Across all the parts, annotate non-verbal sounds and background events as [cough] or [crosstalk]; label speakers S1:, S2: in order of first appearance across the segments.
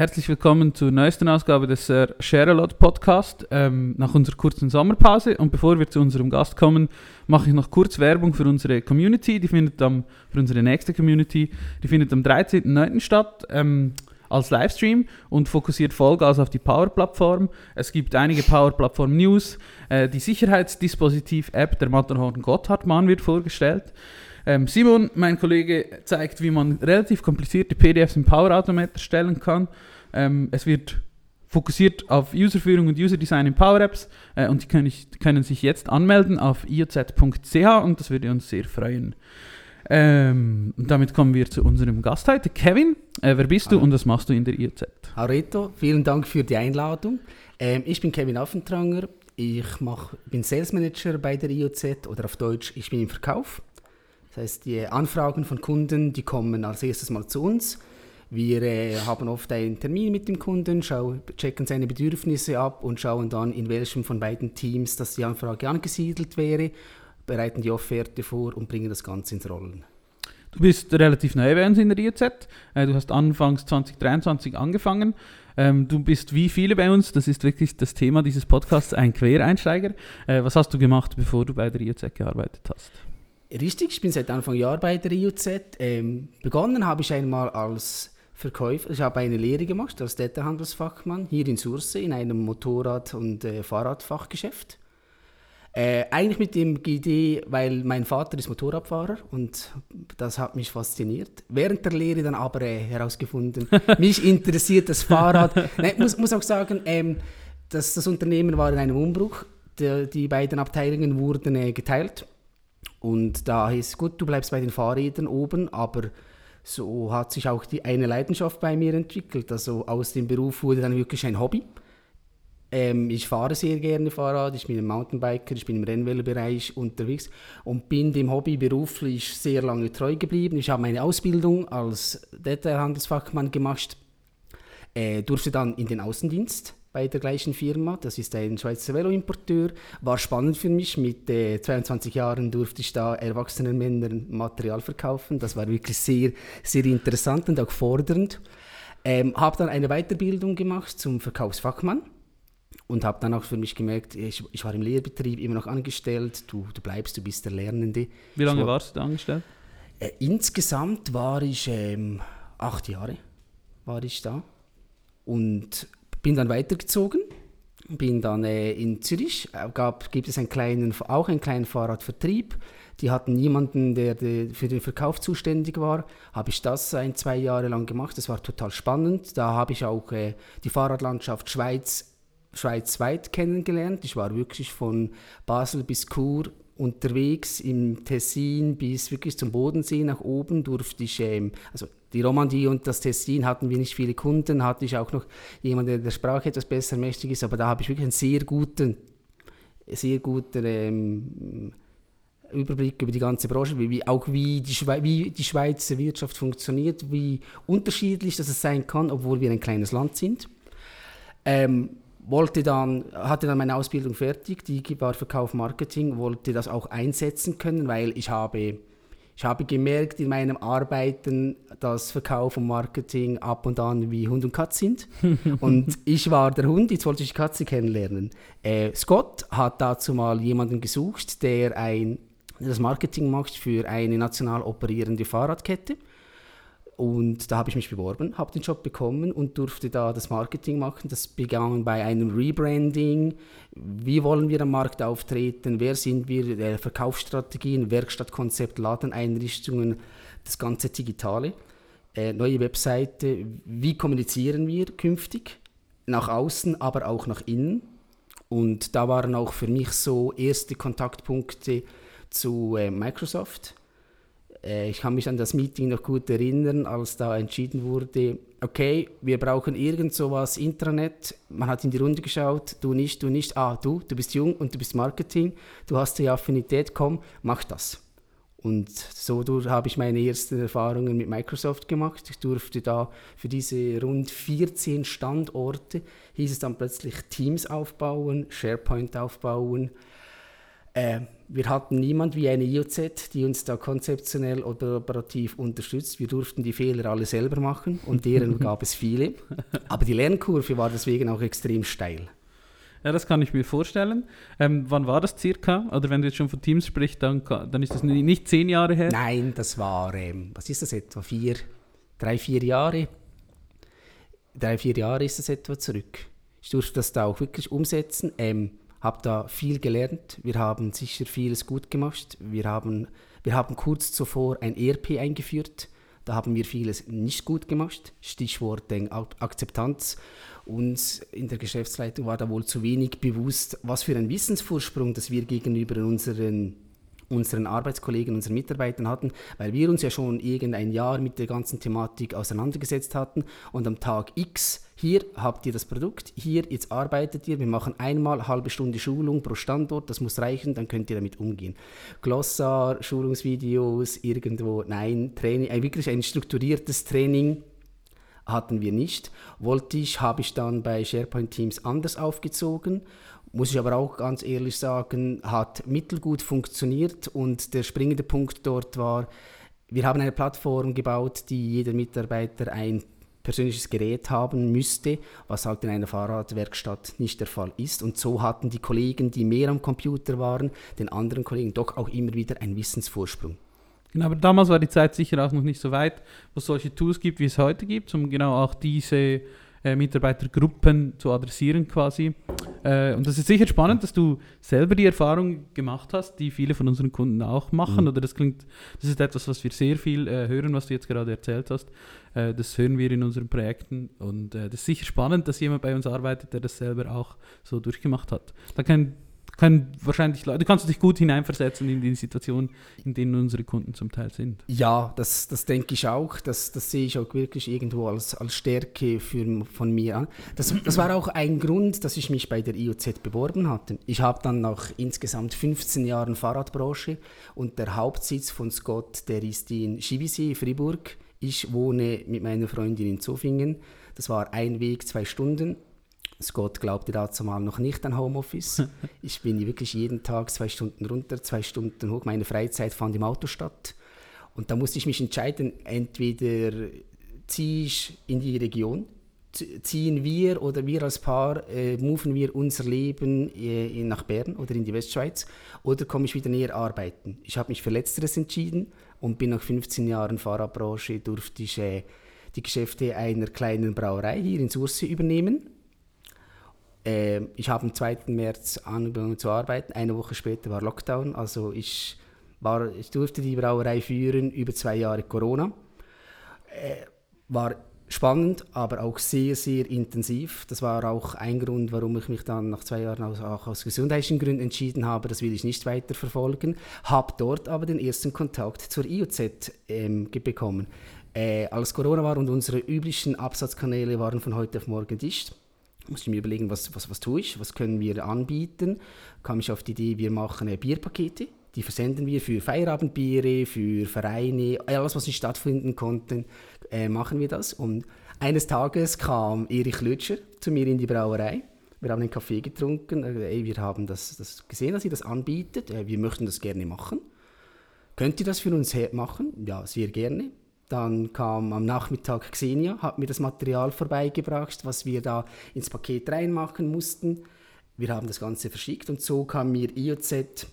S1: Herzlich willkommen zur neuesten Ausgabe des äh, Share a Lot Podcast ähm, nach unserer kurzen Sommerpause. Und bevor wir zu unserem Gast kommen, mache ich noch kurz Werbung für unsere Community. Die findet am, für unsere nächste Community, die findet am 13.09. statt. Ähm, als Livestream und fokussiert Vollgas auf die Power-Plattform. Es gibt einige Power-Plattform-News. Äh, die Sicherheitsdispositiv-App der Matterhorn Gotthardmann wird vorgestellt. Ähm, Simon, mein Kollege, zeigt, wie man relativ komplizierte PDFs im Power Automate erstellen kann. Ähm, es wird fokussiert auf Userführung und User-Design in Power Apps äh, und die können, ich, können, sich jetzt anmelden auf ioz.ch und das würde uns sehr freuen. Ähm, und damit kommen wir zu unserem Gast heute, Kevin. Äh, wer bist Hallo. du und was machst du in der IOZ?
S2: Areto, vielen Dank für die Einladung. Ähm, ich bin Kevin Affentranger. Ich mach, bin Sales Manager bei der IOZ oder auf Deutsch, ich bin im Verkauf. Das heißt, die Anfragen von Kunden, die kommen als erstes mal zu uns. Wir äh, haben oft einen Termin mit dem Kunden, schau, checken seine Bedürfnisse ab und schauen dann, in welchem von beiden Teams dass die Anfrage angesiedelt wäre, bereiten die Offerte vor und bringen das Ganze ins Rollen.
S1: Du bist relativ neu bei uns in der IZ. Äh, du hast anfangs 2023 angefangen. Ähm, du bist wie viele bei uns, das ist wirklich das Thema dieses Podcasts, ein Quereinsteiger. Äh, was hast du gemacht, bevor du bei der IZ gearbeitet hast?
S2: Richtig, ich bin seit Anfang Jahr bei der IUZ. Ähm, begonnen habe ich einmal als Verkäufer. Ich habe eine Lehre gemacht als Detailhandelsfachmann hier in Surse in einem Motorrad- und äh, Fahrradfachgeschäft. Äh, eigentlich mit dem Idee, weil mein Vater ist Motorradfahrer und das hat mich fasziniert. Während der Lehre dann aber äh, herausgefunden, [laughs] mich interessiert das Fahrrad. Ich muss, muss auch sagen, ähm, dass das Unternehmen war in einem Umbruch. Die, die beiden Abteilungen wurden äh, geteilt und da hieß gut, du bleibst bei den Fahrrädern oben, aber so hat sich auch die eine Leidenschaft bei mir entwickelt. Also aus dem Beruf wurde dann wirklich ein Hobby. Ähm, ich fahre sehr gerne Fahrrad, ich bin ein Mountainbiker, ich bin im Rennwellenbereich unterwegs und bin dem Hobby beruflich sehr lange treu geblieben. Ich habe meine Ausbildung als Detailhandelsfachmann gemacht, äh, durfte dann in den Außendienst bei der gleichen Firma. Das ist ein Schweizer Veloimporteur. War spannend für mich. Mit äh, 22 Jahren durfte ich da erwachsenen Männern Material verkaufen. Das war wirklich sehr, sehr interessant und auch fordernd. Ähm, habe dann eine Weiterbildung gemacht zum Verkaufsfachmann und habe dann auch für mich gemerkt, ich, ich, war im Lehrbetrieb immer noch angestellt. Du, du bleibst, du bist der Lernende.
S1: Wie lange war, warst du angestellt?
S2: Äh, insgesamt war ich ähm, acht Jahre war ich da und bin dann weitergezogen, bin dann äh, in Zürich, äh, gab, gibt es einen kleinen, auch einen kleinen Fahrradvertrieb. Die hatten niemanden, der, der für den Verkauf zuständig war. Habe ich das ein, zwei Jahre lang gemacht. Das war total spannend. Da habe ich auch äh, die Fahrradlandschaft Schweiz, schweizweit kennengelernt. Ich war wirklich von Basel bis Chur unterwegs im Tessin bis wirklich zum Bodensee nach oben durfte ich, ähm, also die Romandie und das Tessin hatten wir nicht viele Kunden, hatte ich auch noch jemanden, der der Sprache etwas besser mächtig ist, aber da habe ich wirklich einen sehr guten, sehr guten ähm, Überblick über die ganze Branche, wie, auch wie die, wie die Schweizer Wirtschaft funktioniert, wie unterschiedlich das sein kann, obwohl wir ein kleines Land sind. Ähm, wollte dann, hatte dann meine Ausbildung fertig, die war Verkauf Marketing, wollte das auch einsetzen können, weil ich habe, ich habe gemerkt in meinem Arbeiten, dass Verkauf und Marketing ab und an wie Hund und Katz sind. [laughs] und ich war der Hund, jetzt wollte ich die Katze kennenlernen. Äh, Scott hat dazu mal jemanden gesucht, der ein, das Marketing macht für eine national operierende Fahrradkette. Und da habe ich mich beworben, habe den Job bekommen und durfte da das Marketing machen. Das begann bei einem Rebranding. Wie wollen wir am Markt auftreten? Wer sind wir? Verkaufsstrategien, Werkstattkonzept, Ladeneinrichtungen, das ganze Digitale. Äh, neue Webseite. Wie kommunizieren wir künftig? Nach außen, aber auch nach innen. Und da waren auch für mich so erste Kontaktpunkte zu äh, Microsoft äh, ich kann mich an das Meeting noch gut erinnern, als da entschieden wurde, okay, wir brauchen irgend sowas, Intranet. Man hat in die Runde geschaut, du nicht, du nicht. Ah, du, du bist jung und du bist Marketing, du hast die Affinität, komm, mach das. Und so habe ich meine ersten Erfahrungen mit Microsoft gemacht. Ich durfte da für diese rund 14 Standorte, hieß es dann plötzlich Teams aufbauen, SharePoint aufbauen, Äh, wir hatten niemand wie eine IOZ, die uns da konzeptionell oder operativ unterstützt. Wir durften die Fehler alle selber machen und [laughs] deren gab es viele. Aber die Lernkurve war deswegen auch extrem steil.
S1: Ja, das kann ich mir vorstellen. Ähm, wann war das circa? Oder wenn du jetzt schon von Teams sprichst, dann, dann ist das nicht zehn Jahre her?
S2: Nein, das war, ähm, was ist das etwa, vier, drei, vier Jahre? Drei, vier Jahre ist das etwa zurück. Ich durfte das da auch wirklich umsetzen. Ähm, habe da viel gelernt. Wir haben sicher vieles gut gemacht. Wir haben, wir haben kurz zuvor ein ERP eingeführt. Da haben wir vieles nicht gut gemacht. Stichwort Akzeptanz. Uns in der Geschäftsleitung war da wohl zu wenig bewusst, was für ein Wissensvorsprung, das wir gegenüber unseren unseren Arbeitskollegen, unseren Mitarbeitern hatten, weil wir uns ja schon irgendein Jahr mit der ganzen Thematik auseinandergesetzt hatten und am Tag X hier habt ihr das Produkt, hier jetzt arbeitet ihr, wir machen einmal eine halbe Stunde Schulung pro Standort, das muss reichen, dann könnt ihr damit umgehen. Glossar, Schulungsvideos, irgendwo, nein, Training, wirklich ein strukturiertes Training hatten wir nicht. Wollte ich, habe ich dann bei SharePoint Teams anders aufgezogen muss ich aber auch ganz ehrlich sagen, hat mittelgut funktioniert und der springende Punkt dort war, wir haben eine Plattform gebaut, die jeder Mitarbeiter ein persönliches Gerät haben müsste, was halt in einer Fahrradwerkstatt nicht der Fall ist. Und so hatten die Kollegen, die mehr am Computer waren, den anderen Kollegen doch auch immer wieder einen Wissensvorsprung.
S1: Genau, aber damals war die Zeit sicher auch noch nicht so weit, wo es solche Tools gibt, wie es heute gibt, um genau auch diese äh, Mitarbeitergruppen zu adressieren quasi. Äh, und das ist sicher spannend, dass du selber die Erfahrung gemacht hast, die viele von unseren Kunden auch machen. Mhm. Oder das klingt, das ist etwas, was wir sehr viel äh, hören, was du jetzt gerade erzählt hast. Das hören wir in unseren Projekten. Und das ist sicher spannend, dass jemand bei uns arbeitet, der das selber auch so durchgemacht hat. Da kann können wahrscheinlich Leute, du kannst dich gut hineinversetzen in die Situation, in denen unsere Kunden zum Teil sind.
S2: Ja, das, das denke ich auch. Das, das sehe ich auch wirklich irgendwo als, als Stärke für, von mir an. Das, das war auch ein Grund, dass ich mich bei der IOZ beworben hatte. Ich habe dann nach insgesamt 15 Jahren Fahrradbranche und der Hauptsitz von Scott, der ist in Schivisee, Fribourg. Ich wohne mit meiner Freundin in Zofingen. Das war ein Weg, zwei Stunden Scott glaubte dazu mal noch nicht an Homeoffice. [laughs] ich bin wirklich jeden Tag zwei Stunden runter, zwei Stunden hoch. Meine Freizeit fand im Auto statt. Und da musste ich mich entscheiden, entweder ziehe ich in die Region, ziehen wir oder wir als Paar, äh, moven wir unser Leben äh, nach Bern oder in die Westschweiz oder komme ich wieder näher arbeiten. Ich habe mich für Letzteres entschieden und bin nach 15 Jahren Fahrradbranche, durfte ich äh, die Geschäfte einer kleinen Brauerei hier in Sursee übernehmen äh, ich habe am 2. März angefangen zu arbeiten. Eine Woche später war Lockdown. Also ich, war, ich durfte die Brauerei führen über zwei Jahre Corona. Äh, war spannend, aber auch sehr, sehr intensiv. Das war auch ein Grund, warum ich mich dann nach zwei Jahren auch, auch aus gesundheitlichen Gründen entschieden habe, das will ich nicht weiter verfolgen. Habe dort aber den ersten Kontakt zur IOZ ähm, bekommen. Äh, als Corona war und unsere üblichen Absatzkanäle waren von heute auf morgen dicht, muss ich mir überlegen, was, was, was tue ich, was können wir anbieten. Kam ich auf die Idee, wir machen äh, Bierpakete, die versenden wir für Feierabendbiere, für Vereine, alles, was nicht stattfinden konnte, äh, machen wir das. Und eines Tages kam Erich Lütscher zu mir in die Brauerei. Wir haben einen Kaffee getrunken. Äh, ey, wir haben das, das gesehen, dass ihr das anbietet. Äh, wir möchten das gerne machen. Könnt ihr das für uns machen? Ja, sehr gerne. Dann kam am Nachmittag Xenia, hat mir das Material vorbeigebracht, was wir da ins Paket reinmachen mussten. Wir haben das Ganze verschickt und so kam mir IOZ,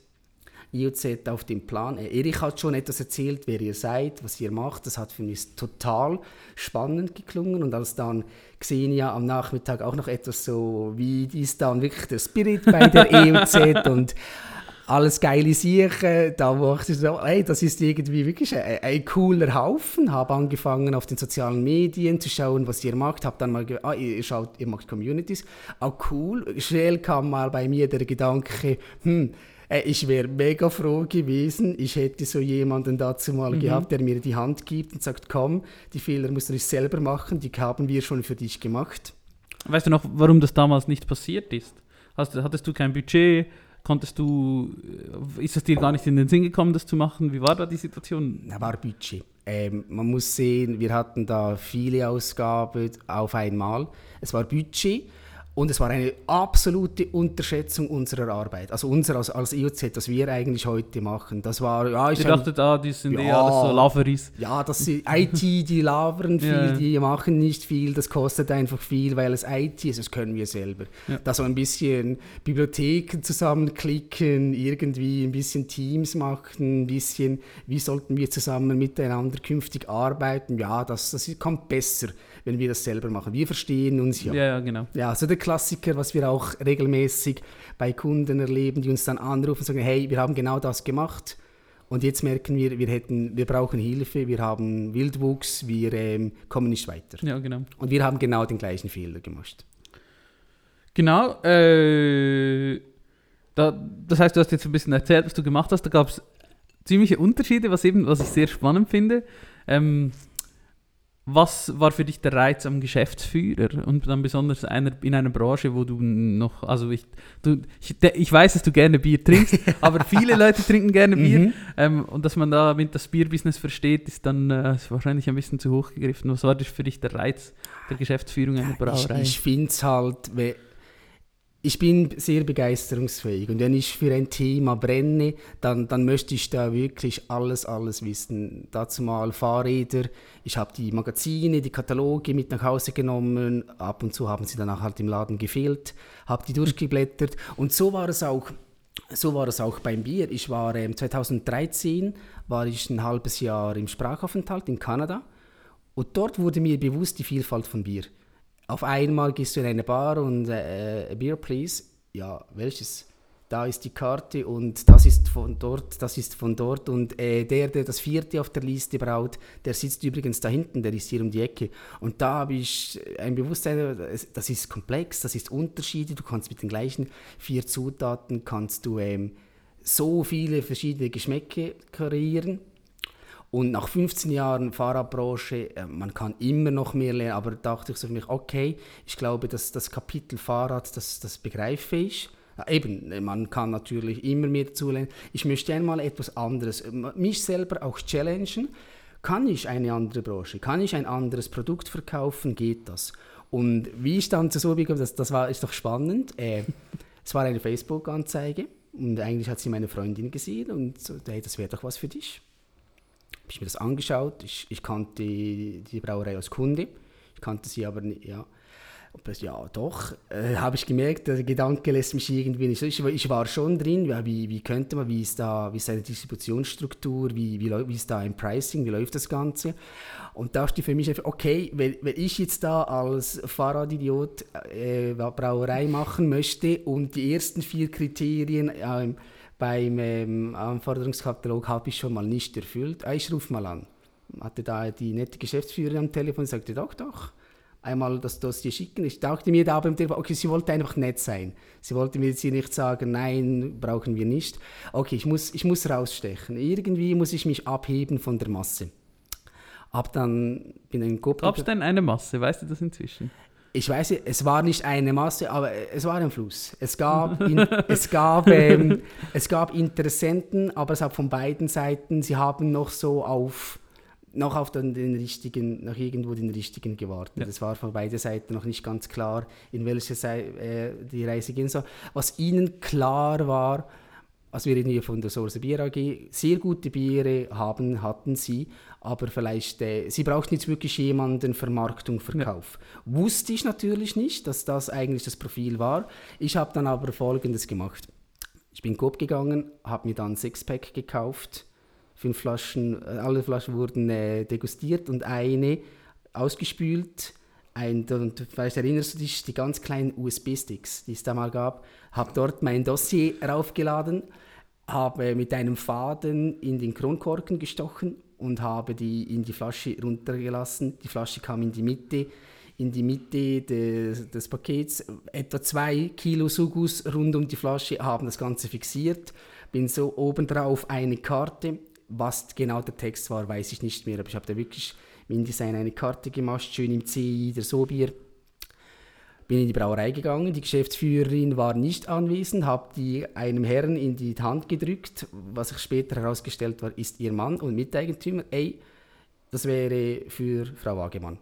S2: IOZ auf den Plan. Äh, Erich hat schon etwas erzählt, wer ihr seid, was ihr macht. Das hat für mich total spannend geklungen. Und als dann Xenia am Nachmittag auch noch etwas so, wie ist dann wirklich der Spirit bei der [laughs] EOZ und alles geile Sachen. Da dachte ich so, hey, das ist irgendwie wirklich ein, ein, cooler Haufen. Habe angefangen auf den sozialen Medien zu schauen, was ihr macht. Habe dann mal, ah, ihr, schaut, ihr macht Communities. Auch cool. Schnell kam mal bei mir der Gedanke, hm, äh, ich wäre mega froh gewesen, ich hätte so jemanden dazu mal mhm. gehabt, der mir die Hand gibt und sagt, komm, die Fehler musst du nicht selber machen, die haben wir schon für dich gemacht.
S1: Weißt du noch, warum das damals nicht passiert ist? Hast, hattest du kein Budget? Konntest du, äh, ist es dir gar nicht in den Sinn gekommen, das zu machen? Wie war da die Situation?
S2: Da war Budget. Ähm, man muss sehen, wir hatten da viele Ausgaben auf einmal. Es war Budget Und es war eine absolute Unterschätzung unserer Arbeit. Also unser als, als IOZ, was wir eigentlich heute machen. Das war, ja, ich
S1: dachte, da, die sind eh alles so Laveris.
S2: ja, das ist [laughs] IT, die labern viel,
S1: Ja.
S2: die machen nicht viel, das kostet einfach viel, weil es IT ist, das können wir selber.
S1: Ja.
S2: Da so ein bisschen Bibliotheken zusammenklicken, irgendwie ein bisschen Teams machen, ein bisschen, wie sollten wir zusammen miteinander künftig arbeiten, ja, das, das kommt besser, wenn wir das selber machen. Wir verstehen uns ja.
S1: Ja, ja, genau.
S2: Ja, so der Klassiker, was wir auch regelmäßig bei Kunden erleben, die uns dann anrufen und sagen, hey, wir haben genau das gemacht und jetzt merken wir, wir, hätten, wir brauchen Hilfe, wir haben Wildwuchs, wir ähm, kommen nicht weiter.
S1: Ja, genau.
S2: Und wir haben genau den gleichen Fehler gemacht.
S1: Genau. Äh, da, das heißt, du hast jetzt ein bisschen erzählt, was du gemacht hast. Da gab es ziemliche Unterschiede, was, eben, was ich sehr spannend finde. Ähm, was war für dich der Reiz am Geschäftsführer und dann besonders einer, in einer Branche, wo du noch, also ich, du, ich, de- ich weiß, dass du gerne Bier trinkst, [laughs] aber viele Leute trinken gerne Bier
S2: Mhm.
S1: ähm, und dass man da mit das Bierbusiness versteht, ist dann äh, ist wahrscheinlich ein bisschen zu hoch gegriffen. Was war für dich der Reiz der Geschäftsführung einer
S2: Ich,
S1: Brauerei?
S2: ich finde es halt, we- ich bin sehr begeisterungsfähig und wenn ich für ein Thema brenne, dann, dann möchte ich da wirklich alles, alles wissen. Dazu mal Fahrräder, ich habe die Magazine, die Kataloge mit nach Hause genommen, ab und zu haben sie danach halt im Laden gefehlt, habe die durchgeblättert und so war es auch. So war es auch beim Bier. Ich war ähm, 2013 war ich ein halbes Jahr im Sprachaufenthalt in Kanada und dort wurde mir bewusst die Vielfalt von Bier. Auf einmal gehst du in eine Bar und äh, äh, Beer please. Ja, welches? Da ist die Karte und das ist von dort, das ist von dort und äh, der, der das vierte auf der Liste braut, der sitzt übrigens da hinten, der ist hier um die Ecke. Und da habe ich ein Bewusstsein, das ist komplex, das ist Unterschiede, du kannst mit den gleichen vier Zutaten, kannst du ähm, so viele verschiedene Geschmäcke kreieren. Und nach 15 Jahren Fahrradbranche, äh, man kann immer noch mehr lernen, aber dachte ich so für mich, okay, ich glaube, dass das Kapitel Fahrrad, das, das begreife ich. Eben, äh, man kann natürlich immer mehr dazu lernen. Ich möchte einmal etwas anderes, äh, mich selber auch challengen. Kann ich eine andere Branche, kann ich ein anderes Produkt verkaufen, geht das? Und wie ich dann zu so gekommen das, das war ist doch spannend. Äh, [laughs] es war eine Facebook-Anzeige und eigentlich hat sie meine Freundin gesehen und so, hey, das wäre doch was für dich habe ich mir das angeschaut. Ich, ich kannte die, Brauerei als Kunde, ich kannte sie aber nicht, ja. Ja, doch, äh, habe ich gemerkt, der Gedanke lässt mich irgendwie nicht. Ich, ich war schon drin, wie, wie könnte man, wie ist da, wie ist eine Distributionsstruktur, wie, wie, wie ist da ein Pricing, wie läuft das Ganze? Und da dachte ich für mich einfach, okay, wenn, wenn ich jetzt da als Fahrradidiot äh, Brauerei machen möchte und die ersten vier Kriterien ähm, beim ähm, Anforderungskatalog habe ich schon mal nicht erfüllt, ah, ich rufe mal an. Hatte da die nette Geschäftsführerin am Telefon und sagte, doch, doch, einmal das Dossier schicken. Ich dachte mir da beim Telefon, okay, sie wollte einfach nett sein. Sie wollte mir jetzt hier nicht sagen, nein, brauchen wir nicht. Okay, ich muss, ich muss rausstechen. Irgendwie muss ich mich abheben von der Masse. Hab dann, bin in Coop
S1: Gab es denn eine Masse? Weißt du das inzwischen?
S2: Ich weiß, nicht, es war nicht eine Masse, aber es war ein Fluss. Es gab, [laughs] in, es gab, ähm, es gab Interessenten, aber es hat von beiden Seiten, sie haben noch so auf, noch auf den, den richtigen, noch irgendwo den richtigen gewartet.
S1: Ja.
S2: Es war von beiden Seiten noch nicht ganz klar, in welche Seite äh, die Reise gehen soll. Was ihnen klar war, also wir reden hier von der Source Bier AG, sehr gute Biere haben, hatten sie, aber vielleicht, äh, sie brauchten jetzt wirklich jemanden Vermarktung, Verkauf. Wusste ich natürlich nicht, dass das eigentlich das Profil war. Ich habe dann aber Folgendes gemacht. Ich bin Coop gegangen, habe mir dann ein Sixpack gekauft, fünf Flaschen, äh, alle Flaschen wurden äh, degustiert und eine ausgespült. Ein, und vielleicht erinnerst du dich, die ganz kleinen USB-Sticks, die es da mal gab, habe dort mein Dossier raufgeladen, habe mit einem Faden in den Kronkorken gestochen und habe die in die Flasche runtergelassen. Die Flasche kam in die Mitte, in die Mitte des, des Pakets. Etwa zwei Kilo Sugus rund um die Flasche haben das Ganze fixiert. Bin so obendrauf eine Karte. Was genau der Text war, weiß ich nicht mehr, aber ich habe da wirklich im InDesign eine Karte gemacht, schön im CI der Sobier bin in die Brauerei gegangen, die Geschäftsführerin war nicht anwesend, habe die einem Herrn in die Hand gedrückt, was sich später herausgestellt war, ist ihr Mann und Miteigentümer. Ey, das wäre für Frau Wagemann.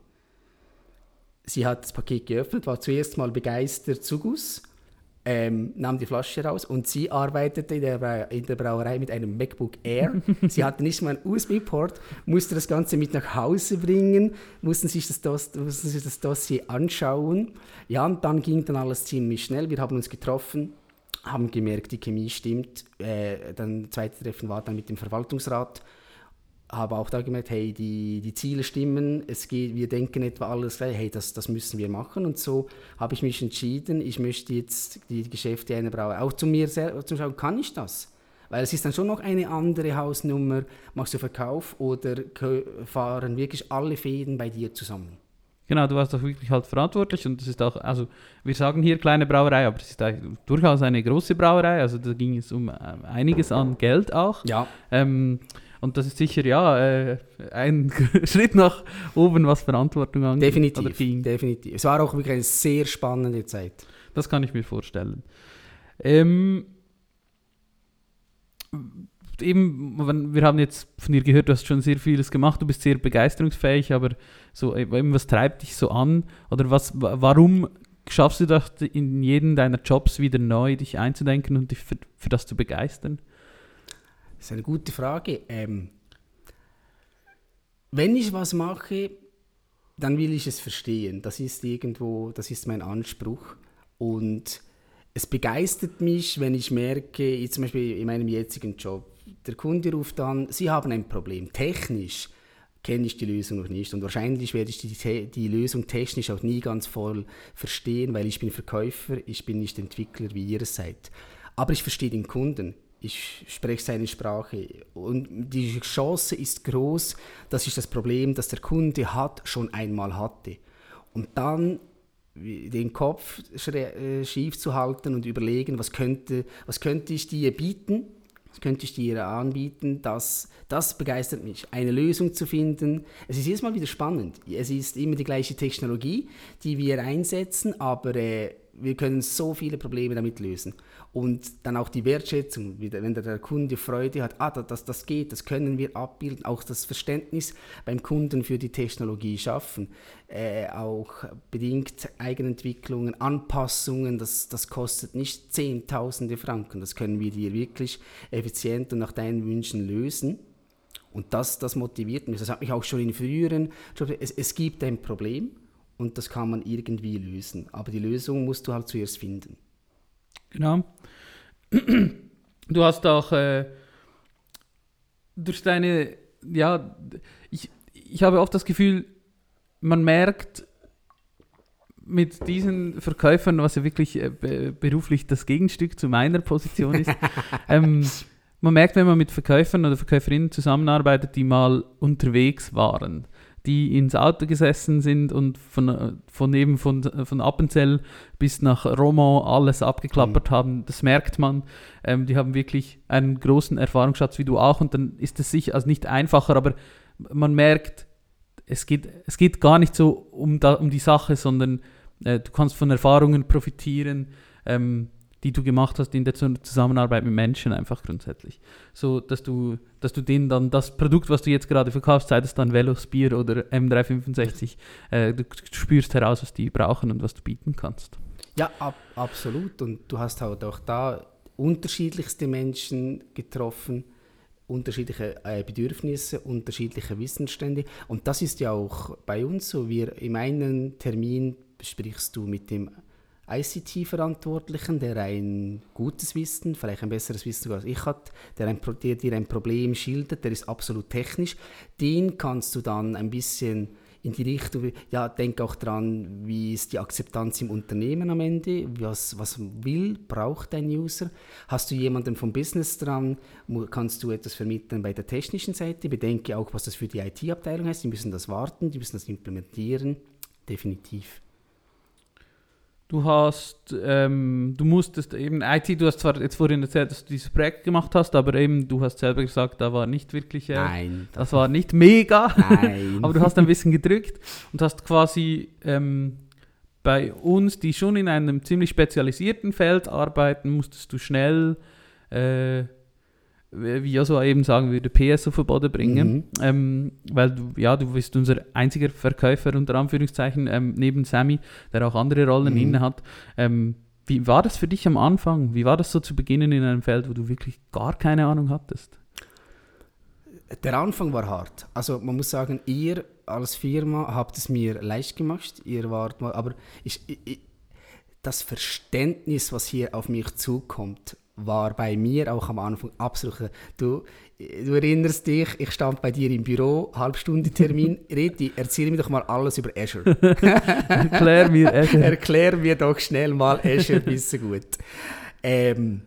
S2: Sie hat das Paket geöffnet, war zuerst mal begeistert zu Guss, ähm, nahm die Flasche raus und sie arbeitete in der, in der Brauerei mit einem MacBook Air. [laughs] sie hatte nicht mal einen USB-Port, musste das Ganze mit nach Hause bringen, mussten sich das, Dos mussten sich das Dossier anschauen. Ja, und dann ging dann alles ziemlich schnell. Wir haben uns getroffen, haben gemerkt, die Chemie stimmt. Äh, dann das zweite Treffen war dann mit dem Verwaltungsrat habe auch da gemerkt, hey, die, die Ziele stimmen, es geht, wir denken etwa alles gleich, hey, das, das müssen wir machen. Und so habe ich mich entschieden, ich möchte jetzt die Geschäfte einer Brauerei auch zu mir selber zu schauen, kann ich das? Weil es ist dann schon noch eine andere Hausnummer, machst du Verkauf oder fahren wirklich alle Fäden bei dir zusammen?
S1: Genau, du warst doch wirklich halt verantwortlich und das ist auch, also wir sagen hier kleine Brauerei, aber es ist durchaus eine große Brauerei, also da ging es um äh, einiges an Geld auch.
S2: Ja.
S1: Ähm, und das ist sicher ja äh, ein [laughs] Schritt nach oben, was Verantwortung angeht.
S2: Definitiv, definitiv. Es war auch wirklich eine sehr spannende Zeit.
S1: Das kann ich mir vorstellen. Ähm, eben, wir haben jetzt von dir gehört, du hast schon sehr vieles gemacht, du bist sehr begeisterungsfähig, aber so, eben, was treibt dich so an? Oder was, warum schaffst du das in jedem deiner Jobs wieder neu, dich einzudenken und dich für, für das zu begeistern?
S2: Das ist eine gute Frage. Ähm, wenn ich was mache, dann will ich es verstehen. Das ist irgendwo, das ist mein Anspruch. Und es begeistert mich, wenn ich merke, zum Beispiel in meinem jetzigen Job, der Kunde ruft an, Sie haben ein Problem. Technisch kenne ich die Lösung noch nicht und wahrscheinlich werde ich die, die Lösung technisch auch nie ganz voll verstehen, weil ich bin Verkäufer, ich bin nicht Entwickler, wie ihr seid. Aber ich verstehe den Kunden ich spreche seine Sprache. Und die Chance ist groß, dass ich das Problem, das der Kunde hat, schon einmal hatte. Und dann den Kopf äh, schief zu halten und überlegen, was könnte, was könnte ich dir bieten, was könnte ich dir anbieten, das, das begeistert mich. Eine Lösung zu finden, es ist jedes Mal wieder spannend. Es ist immer die gleiche Technologie, die wir einsetzen, aber äh, wir können so viele Probleme damit lösen. Und dann auch die Wertschätzung, wenn der Kunde Freude hat, ah, das, das geht, das können wir abbilden, auch das Verständnis beim Kunden für die Technologie schaffen, äh, auch bedingt Eigenentwicklungen, Anpassungen, das, das kostet nicht Zehntausende Franken, das können wir dir wirklich effizient und nach deinen Wünschen lösen. Und das, das motiviert mich. Das hat mich auch schon in früheren. Es, es gibt ein Problem und das kann man irgendwie lösen. Aber die Lösung musst du halt zuerst finden.
S1: Genau. [clears throat] Du hast auch äh, durch deine, ja, ich, ich habe oft das Gefühl, man merkt mit diesen Verkäufern, was ja wirklich äh, beruflich das Gegenstück zu meiner Position ist, [laughs] ähm, man merkt, wenn man mit Verkäufern oder Verkäuferinnen zusammenarbeitet, die mal unterwegs waren die ins Auto gesessen sind und von, von eben von, von Appenzell bis nach Romont alles abgeklappert mhm. haben. Das merkt man. Ähm, die haben wirklich einen großen Erfahrungsschatz wie du auch und dann ist es sicher also nicht einfacher, aber man merkt, es geht, es geht gar nicht so um, da, um die Sache, sondern äh, du kannst von Erfahrungen profitieren. Ähm, die du gemacht hast in der Zusammenarbeit mit Menschen einfach grundsätzlich. So, dass du, dass du denen dann das Produkt, was du jetzt gerade verkaufst, sei das dann Velospier oder M365, äh, du spürst heraus, was die brauchen und was du bieten kannst.
S2: Ja, ab, absolut. Und du hast halt auch da unterschiedlichste Menschen getroffen, unterschiedliche äh, Bedürfnisse, unterschiedliche Wissensstände. Und das ist ja auch bei uns so. Wir in einem Termin besprichst du mit dem ICT-Verantwortlichen, der ein gutes Wissen, vielleicht ein besseres Wissen als ich hat, der, ein, der dir ein Problem schildert, der ist absolut technisch, den kannst du dann ein bisschen in die Richtung, ja, denk auch dran, wie ist die Akzeptanz im Unternehmen am Ende, was, was will, braucht dein User. Hast du jemanden vom Business dran, kannst du etwas vermitteln bei der technischen Seite, bedenke auch, was das für die IT-Abteilung heißt, die müssen das warten, die müssen das implementieren, definitiv.
S1: Du hast, ähm, du musstest eben IT, du hast zwar jetzt vorhin erzählt, dass du dieses Projekt gemacht hast, aber eben du hast selber gesagt, da war nicht wirklich,
S2: äh, Nein,
S1: das, das war nicht mega,
S2: Nein. [laughs]
S1: aber du hast ein bisschen gedrückt und hast quasi ähm, bei uns, die schon in einem ziemlich spezialisierten Feld arbeiten, musstest du schnell äh, wie Joshua eben sagen würde, PS auf den Boden bringen.
S2: Mhm.
S1: Ähm, weil du, ja, du bist unser einziger Verkäufer unter Anführungszeichen, ähm, neben Sammy, der auch andere Rollen
S2: Mhm.
S1: inne hat. Ähm, wie war das für dich am Anfang? Wie war das so zu beginnen in einem Feld, wo du wirklich gar keine Ahnung hattest?
S2: Der Anfang war hart. Also man muss sagen, ihr als Firma habt es mir leicht gemacht. Ihr wart mal, aber ich, ich, das Verständnis, was hier auf mich zukommt, war bei mir auch am Anfang absolut. Du, du erinnerst dich, ich stand bei dir im Büro, Halbstunde Termin. [laughs] Redi, erzähl mir doch mal alles über Azure. [laughs]
S1: Erklär mir, äh,
S2: Erklär mir doch schnell mal Azure bisschen gut. Ähm,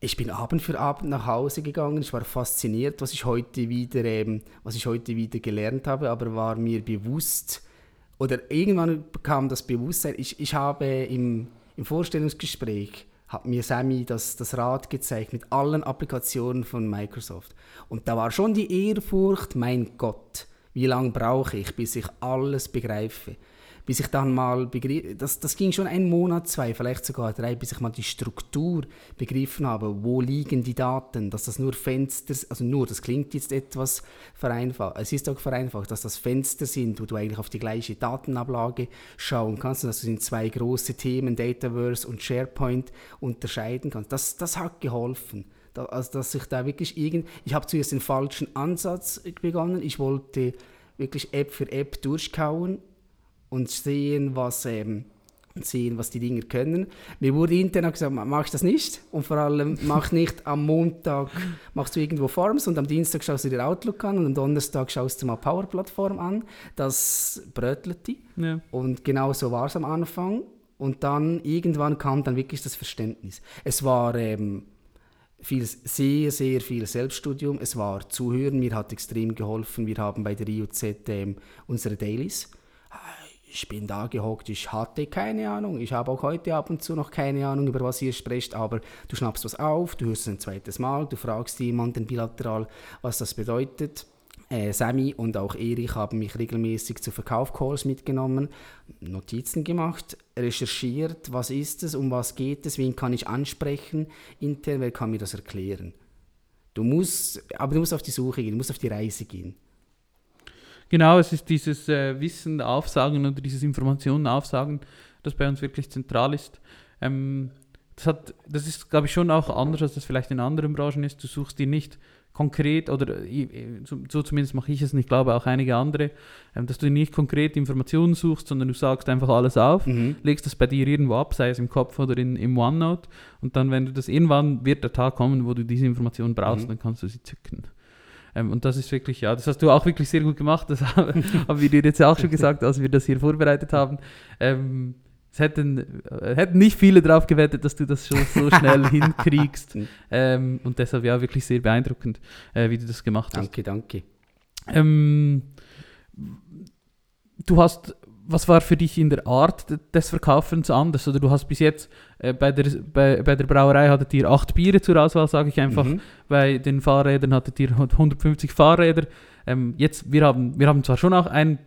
S2: ich bin Abend für Abend nach Hause gegangen. Ich war fasziniert, was ich heute wieder, ähm, was ich heute wieder gelernt habe, aber war mir bewusst, oder irgendwann kam das Bewusstsein, ich, ich habe im, im Vorstellungsgespräch, hat mir Sammy das, das Rad gezeigt mit allen Applikationen von Microsoft. Und da war schon die Ehrfurcht, mein Gott, wie lange brauche ich, bis ich alles begreife bis ich dann mal begriff, das, das ging schon ein Monat, zwei, vielleicht sogar drei, bis ich mal die Struktur begriffen habe, wo liegen die Daten, dass das nur Fenster, also nur, das klingt jetzt etwas vereinfacht, es ist auch vereinfacht, dass das Fenster sind, wo du eigentlich auf die gleiche Datenablage schauen kannst und dass du in zwei große Themen, Dataverse und SharePoint, unterscheiden kannst. Das, das hat geholfen. Da, also, dass ich da wirklich irgend, ich habe zuerst den falschen Ansatz begonnen, ich wollte wirklich App für App durchkauen und sehen, was, ähm, sehen, was die Dinger können. Mir wurde intern gesagt, mach das nicht und vor allem mach nicht am Montag machst du irgendwo Forms und am Dienstag schaust du dir Outlook an und am Donnerstag schaust du mal Power Plattform an. Das brötelte
S1: ja.
S2: und genau so war es am Anfang und dann irgendwann kam dann wirklich das Verständnis. Es war ähm, viel, sehr, sehr viel Selbststudium, es war Zuhören, mir hat extrem geholfen. Wir haben bei der IUZ ähm, unsere Dailies ich bin da gehockt, ich hatte keine Ahnung. Ich habe auch heute ab und zu noch keine Ahnung, über was ihr sprecht, aber du schnappst was auf, du hörst es ein zweites Mal, du fragst jemanden bilateral, was das bedeutet. Äh, Sammy und auch Erich haben mich regelmäßig zu Verkaufcalls mitgenommen, Notizen gemacht, recherchiert, was ist es, um was geht es, wen kann ich ansprechen, intern, wer kann mir das erklären. Du musst, aber du musst auf die Suche gehen, du musst auf die Reise gehen.
S1: Genau, es ist dieses äh, Wissen aufsagen oder dieses Informationen aufsagen, das bei uns wirklich zentral ist. Ähm, das, hat, das ist, glaube ich, schon auch anders, als das vielleicht in anderen Branchen ist. Du suchst dir nicht konkret, oder äh, so zumindest mache ich es und ich glaube auch einige andere, ähm, dass du nicht konkret Informationen suchst, sondern du sagst einfach alles auf,
S2: Mhm.
S1: legst das bei dir irgendwo ab, sei es im Kopf oder in, im OneNote und dann, wenn du das irgendwann, wird der Tag kommen, wo du diese Informationen brauchst,
S2: Mhm.
S1: dann kannst du sie zücken. Ähm, und das ist wirklich, ja, das hast du auch wirklich sehr gut gemacht. Das [laughs] haben haben wir dir jetzt auch schon gesagt, als wir das hier vorbereitet haben. Ähm, es hätten, äh, hätten nicht viele darauf gewettet, dass du das schon so [laughs] schnell hinkriegst.
S2: Mhm.
S1: Ähm, und deshalb ja wirklich sehr beeindruckend, äh, wie du das gemacht hast.
S2: Danke, danke.
S1: Ähm, du hast, was war für dich in der Art de- des Verkaufens anders? Oder du hast bis jetzt äh, bei, der, bei, bei der Brauerei hattet ihr acht Biere zur Auswahl, sage ich einfach.
S2: Mhm.
S1: Bei den Fahrrädern hattet ihr 150 Fahrräder. Ähm, jetzt, wir haben, wir haben zwar schon auch ein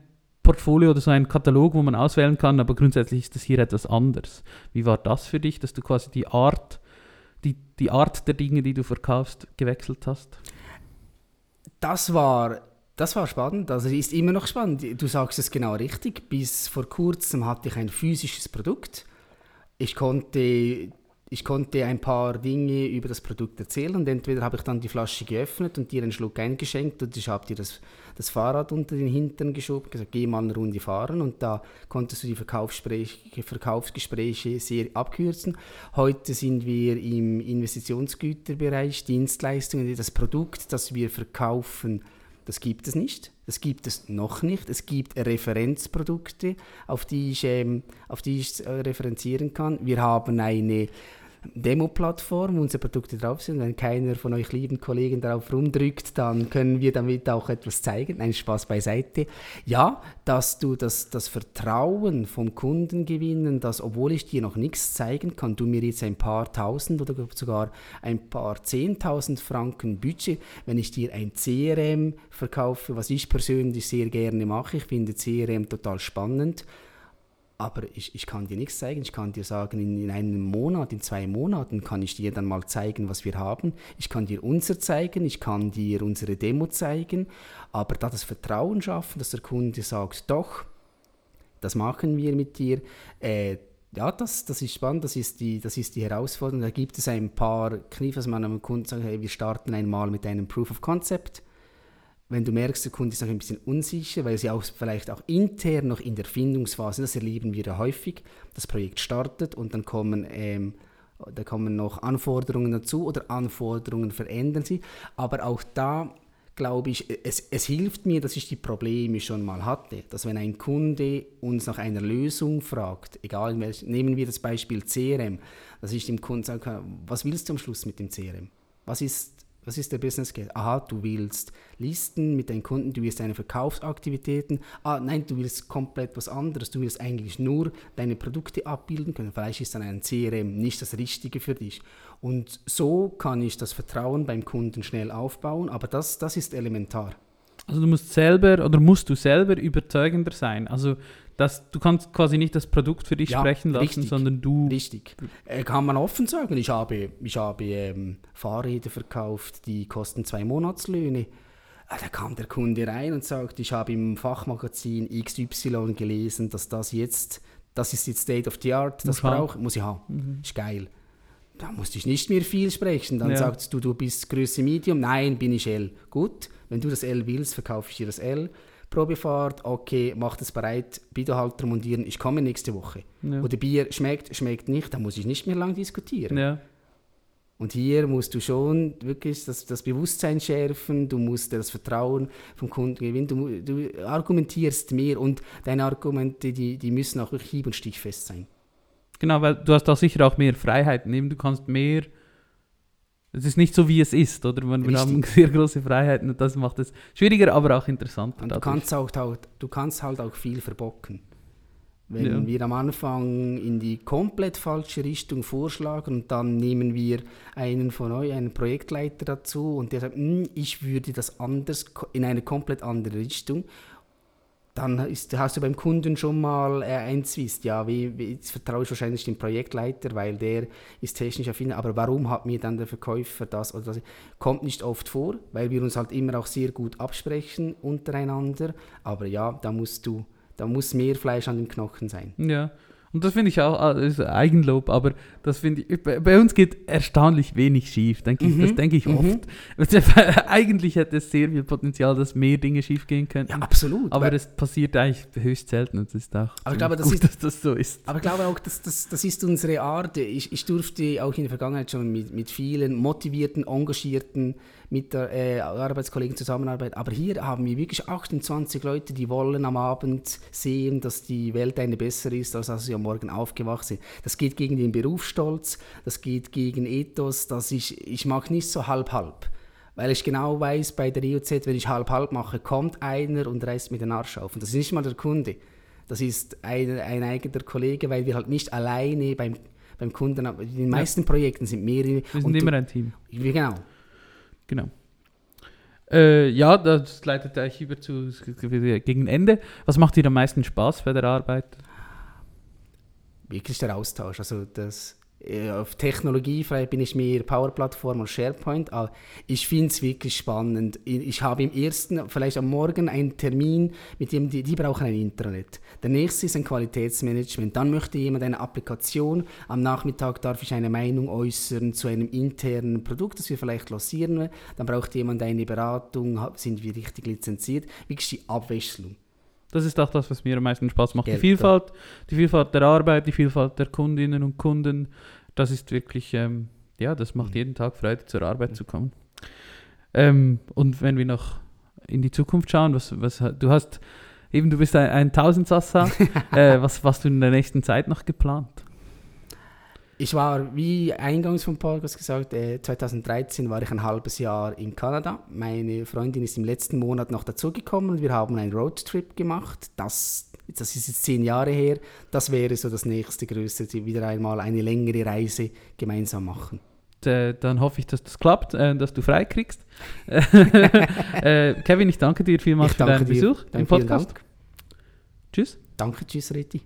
S1: Portfolio oder so einen Katalog, wo man auswählen kann, aber grundsätzlich ist das hier etwas anders. Wie war das für dich, dass du quasi die Art, die, die Art der Dinge, die du verkaufst, gewechselt hast?
S2: Das war, das war spannend, also ist immer noch spannend. Du sagst es genau richtig. Bis vor kurzem hatte ich ein physisches Produkt. Ich konnte, ich konnte ein paar Dinge über das Produkt erzählen und entweder habe ich dann die Flasche geöffnet und dir einen Schluck eingeschenkt und ich habe dir das, das Fahrrad unter den Hintern geschoben, gesagt, geh mal eine Runde fahren und da konntest du die Verkaufsgespräche, Verkaufsgespräche sehr abkürzen. Heute sind wir im Investitionsgüterbereich, Dienstleistungen, das Produkt, das wir verkaufen, das gibt es nicht. Das gibt es noch nicht. Es gibt Referenzprodukte, auf die ich, ähm, auf die ich äh, referenzieren kann. Wir haben eine Demo-Plattform, wo unsere Produkte drauf sind. Wenn keiner von euch lieben Kollegen darauf rumdrückt, dann können wir damit auch etwas zeigen. Ein Spaß beiseite. Ja, dass du das, das Vertrauen vom Kunden gewinnen, dass obwohl ich dir noch nichts zeigen kann, du mir jetzt ein paar tausend oder sogar ein paar zehntausend Franken Budget, wenn ich dir ein CRM verkaufe, was ich persönlich sehr gerne mache. Ich finde CRM total spannend aber ich, ich kann dir nichts zeigen. Ich kann dir sagen, in, in einem Monat, in zwei Monaten kann ich dir dann mal zeigen, was wir haben. Ich kann dir unser zeigen, ich kann dir unsere Demo zeigen, aber da das Vertrauen schaffen, dass der Kunde sagt, doch, das machen wir mit dir, äh, ja, das, das ist spannend, das ist, die, das ist die Herausforderung. Da gibt es ein paar Kniffe, dass man einem Kunden sagt, hey, wir starten einmal mit einem Proof of Concept wenn du merkst, der Kunde ist noch ein bisschen unsicher, weil sie auch vielleicht auch intern noch in der Findungsphase, das erleben wir ja häufig, das Projekt startet und dann kommen, ähm, da kommen noch Anforderungen dazu oder Anforderungen verändern sie. Aber auch da glaube ich, es, es hilft mir, dass ich die Probleme schon mal hatte. Dass wenn ein Kunde uns nach einer Lösung fragt, egal in welchem, nehmen wir das Beispiel CRM, dass ich dem Kunden sage, was willst du am Schluss mit dem CRM? Was ist was ist der Business Case? Aha, du willst Listen mit deinen Kunden, du willst deine Verkaufsaktivitäten. Ah, nein, du willst komplett was anderes. Du willst eigentlich nur deine Produkte abbilden können. Vielleicht ist dann ein CRM nicht das Richtige für dich. Und so kann ich das Vertrauen beim Kunden schnell aufbauen, aber das, das ist elementar.
S1: Also du musst selber oder musst du selber überzeugender sein. Also dass du kannst quasi nicht das Produkt für dich ja, sprechen lassen, richtig, sondern du.
S2: Richtig. Äh, kann man offen sagen. Ich habe, ich habe ähm, Fahrräder verkauft, die kosten zwei Monatslöhne. Äh, da kam der Kunde rein und sagt, ich habe im Fachmagazin XY gelesen, dass das jetzt, das ist jetzt State of the Art, das brauche muss ich haben. Mhm. Ist geil. Da musste ich nicht mehr viel sprechen. Dann ja. sagst du, du bist Größe Medium. Nein, bin ich L. Gut, wenn du das L willst, verkaufe ich dir das L. Probefahrt, okay, macht es bereit, Biohalter montieren, ich komme nächste Woche. Ja. Oder Bier schmeckt, schmeckt nicht, dann muss ich nicht mehr lang diskutieren. Ja. Und hier musst du schon wirklich das, das Bewusstsein schärfen, du musst das Vertrauen vom Kunden gewinnen, du, du argumentierst mehr und deine Argumente, die, die müssen auch wirklich hieb- und stichfest sein.
S1: Genau, weil du hast da sicher auch mehr Freiheiten, du kannst mehr es ist nicht so, wie es ist, oder? Man, wir haben sehr große Freiheiten und das macht es schwieriger, aber auch interessanter.
S2: Und du kannst, auch, du kannst halt auch viel verbocken. Wenn ja. wir am Anfang in die komplett falsche Richtung vorschlagen und dann nehmen wir einen von euch, einen Projektleiter dazu und der sagt, hm, ich würde das anders in eine komplett andere Richtung dann ist, hast du beim Kunden schon mal äh, ein Zwist. Ja, wie, wie, jetzt vertraue ich wahrscheinlich dem Projektleiter, weil der ist technisch affin. Aber warum hat mir dann der Verkäufer das oder das? Kommt nicht oft vor, weil wir uns halt immer auch sehr gut absprechen untereinander. Aber ja, da musst du, da muss mehr Fleisch an den Knochen sein.
S1: Ja. Und das finde ich auch also Eigenlob, aber das finde ich, bei uns geht erstaunlich wenig schief, denke ich, mhm. das denke ich mhm. oft. [laughs] eigentlich hätte es sehr viel Potenzial, dass mehr Dinge schief gehen könnten.
S2: Ja, absolut.
S1: Aber es passiert eigentlich höchst selten und es ist auch
S2: aber ich glaube, das gut, ist, dass das so ist. Aber ich glaube auch, dass das, das ist unsere Art. Ich, ich durfte auch in der Vergangenheit schon mit, mit vielen motivierten, engagierten mit der äh, Arbeitskollegen zusammenarbeiten. Aber hier haben wir wirklich 28 Leute, die wollen am Abend sehen, dass die Welt eine bessere ist, als als sie am Morgen aufgewacht sind. Das geht gegen den Berufsstolz, das geht gegen Ethos, dass ich, ich mag nicht so halb-halb. Weil ich genau weiß, bei der IOZ, wenn ich halb-halb mache, kommt einer und reißt mir den Arsch auf. Und das ist nicht mal der Kunde. Das ist ein, ein eigener Kollege, weil wir halt nicht alleine beim, beim Kunden, in den meisten ja. Projekten sind mehrere.
S1: Wir sind immer du, ein Team.
S2: Genau.
S1: Genau. Äh, ja, das leitet euch über zu gegen Ende. Was macht dir am meisten Spaß bei der Arbeit?
S2: Wirklich der Austausch. Also das auf Technologie bin ich mehr Power-Plattform und SharePoint. Aber ich finde es wirklich spannend. Ich habe im ersten, vielleicht am Morgen, einen Termin, mit dem die, die brauchen ein Intranet. Der nächste ist ein Qualitätsmanagement. Dann möchte jemand eine Applikation. Am Nachmittag darf ich eine Meinung äußern zu einem internen Produkt, das wir vielleicht lancieren. Dann braucht jemand eine Beratung. Sind wir richtig lizenziert? Wirklich die Abwechslung.
S1: Das ist auch das, was mir am meisten Spaß macht. Geld, die Vielfalt, die Vielfalt der Arbeit, die Vielfalt der Kundinnen und Kunden, das ist wirklich, ähm, ja, das macht mhm. jeden Tag Freude, zur Arbeit zu kommen. Ähm, und wenn wir noch in die Zukunft schauen, was, was du hast, eben du bist ein, ein Tausendsassa, [laughs] äh, was, was du in der nächsten Zeit noch geplant?
S2: Ich war, wie eingangs vom Podcast gesagt, äh, 2013 war ich ein halbes Jahr in Kanada. Meine Freundin ist im letzten Monat noch dazugekommen und wir haben einen Roadtrip gemacht. Das, das ist jetzt zehn Jahre her. Das wäre so das nächste Größte, wieder einmal eine längere Reise gemeinsam machen.
S1: Äh, dann hoffe ich, dass das klappt, äh, dass du frei kriegst. [laughs] äh, Kevin, ich danke dir vielmals für deinen dir. Besuch
S2: im Podcast.
S1: Tschüss.
S2: Danke, tschüss, Reti.